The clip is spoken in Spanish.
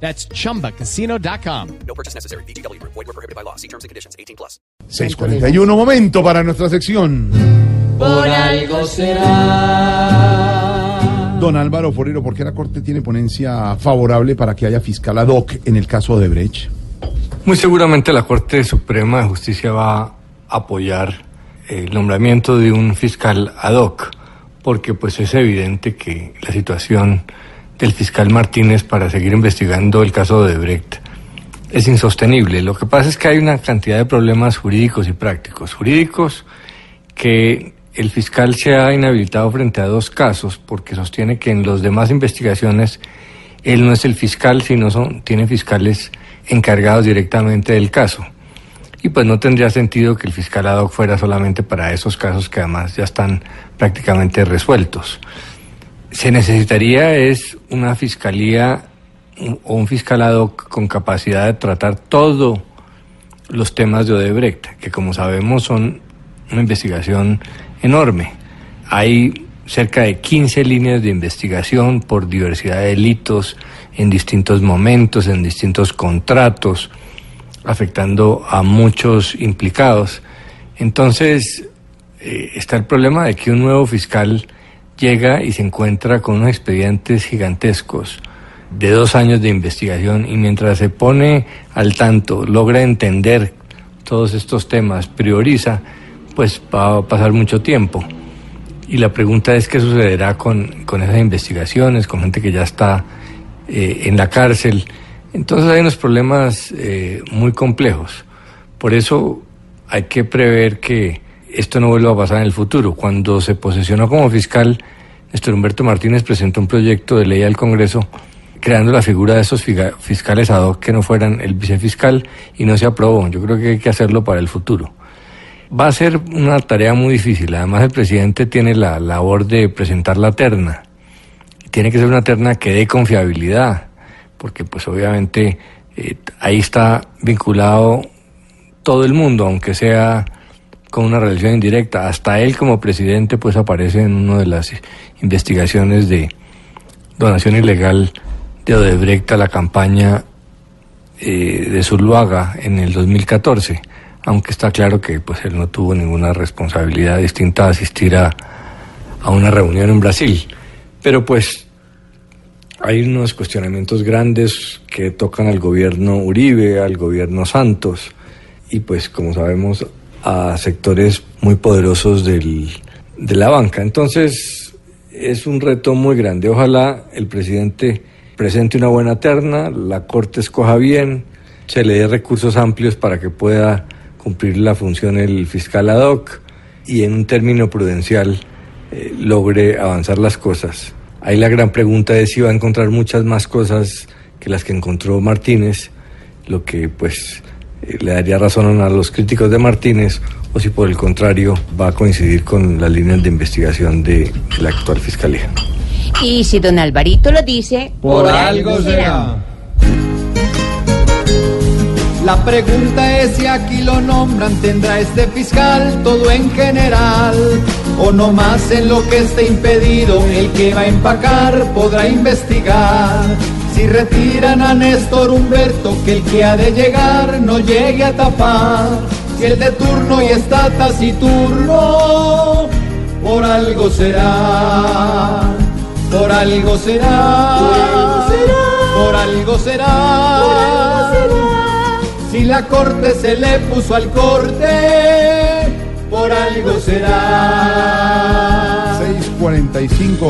That's chumbacasino.com. No purchase necessary. BGW. Void were prohibited by law. See terms and conditions. 18 plus. 641, momento para nuestra sección. Por algo será. Don Álvaro Forero, ¿por qué la Corte tiene ponencia favorable para que haya fiscal ad hoc en el caso de Brecht? Muy seguramente la Corte Suprema de Justicia va a apoyar el nombramiento de un fiscal ad hoc, porque pues es evidente que la situación del fiscal Martínez para seguir investigando el caso de Brecht es insostenible. Lo que pasa es que hay una cantidad de problemas jurídicos y prácticos. Jurídicos que el fiscal se ha inhabilitado frente a dos casos porque sostiene que en las demás investigaciones él no es el fiscal, sino son, tiene fiscales encargados directamente del caso. Y pues no tendría sentido que el fiscal ad hoc fuera solamente para esos casos que además ya están prácticamente resueltos. Se necesitaría es una fiscalía o un fiscal ad hoc con capacidad de tratar todos los temas de Odebrecht, que como sabemos son una investigación enorme. Hay cerca de 15 líneas de investigación por diversidad de delitos en distintos momentos, en distintos contratos, afectando a muchos implicados. Entonces, eh, está el problema de que un nuevo fiscal llega y se encuentra con unos expedientes gigantescos de dos años de investigación y mientras se pone al tanto, logra entender todos estos temas, prioriza, pues va a pasar mucho tiempo. Y la pregunta es qué sucederá con, con esas investigaciones, con gente que ya está eh, en la cárcel. Entonces hay unos problemas eh, muy complejos. Por eso hay que prever que esto no vuelva a pasar en el futuro. Cuando se posesionó como fiscal, Néstor Humberto Martínez presentó un proyecto de ley al Congreso creando la figura de esos fiscales ad hoc que no fueran el vicefiscal y no se aprobó. Yo creo que hay que hacerlo para el futuro. Va a ser una tarea muy difícil. Además, el presidente tiene la labor de presentar la terna. Tiene que ser una terna que dé confiabilidad, porque pues obviamente eh, ahí está vinculado todo el mundo, aunque sea con una relación indirecta. Hasta él como presidente pues aparece en una de las investigaciones de donación ilegal de Odebrecht a la campaña eh, de Zuluaga en el 2014, aunque está claro que pues él no tuvo ninguna responsabilidad distinta a asistir a, a una reunión en Brasil. Pero pues hay unos cuestionamientos grandes que tocan al gobierno Uribe, al gobierno Santos y pues como sabemos a sectores muy poderosos del, de la banca. Entonces es un reto muy grande. Ojalá el presidente presente una buena terna, la Corte escoja bien, se le dé recursos amplios para que pueda cumplir la función el fiscal ad hoc y en un término prudencial eh, logre avanzar las cosas. Ahí la gran pregunta es si va a encontrar muchas más cosas que las que encontró Martínez, lo que pues le daría razón a los críticos de Martínez o si por el contrario va a coincidir con las líneas de investigación de la actual fiscalía. Y si don Alvarito lo dice, Por algo será. La pregunta es si aquí lo nombran, tendrá este fiscal todo en general. O no más en lo que esté impedido, el que va a empacar podrá investigar. Si retiran a Néstor Humberto, que el que ha de llegar no llegue a tapar. Si el de turno y está taciturno, por algo será. Por algo será. Por algo será. Si la corte se le puso al corte, por algo será. 645.